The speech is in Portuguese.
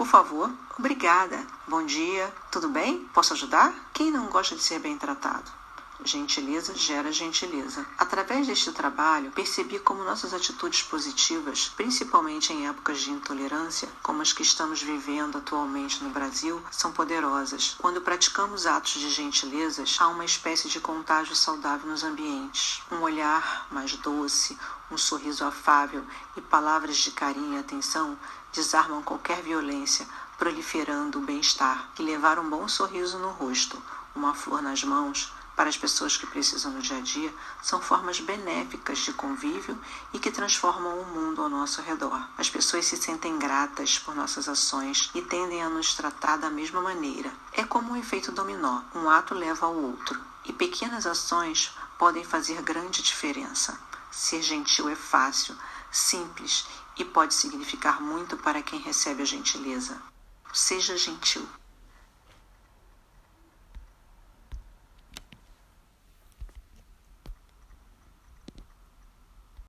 Por favor, obrigada. Bom dia, tudo bem? Posso ajudar? Quem não gosta de ser bem tratado? Gentileza gera gentileza. Através deste trabalho, percebi como nossas atitudes positivas, principalmente em épocas de intolerância, como as que estamos vivendo atualmente no Brasil, são poderosas. Quando praticamos atos de gentilezas, há uma espécie de contágio saudável nos ambientes. Um olhar mais doce, um sorriso afável e palavras de carinho e atenção desarmam qualquer violência, proliferando o bem-estar e levar um bom sorriso no rosto, uma flor nas mãos para as pessoas que precisam no dia a dia são formas benéficas de convívio e que transformam o mundo ao nosso redor. As pessoas se sentem gratas por nossas ações e tendem a nos tratar da mesma maneira. É como um efeito dominó: um ato leva ao outro, e pequenas ações podem fazer grande diferença. Ser gentil é fácil, simples e pode significar muito para quem recebe a gentileza. Seja gentil.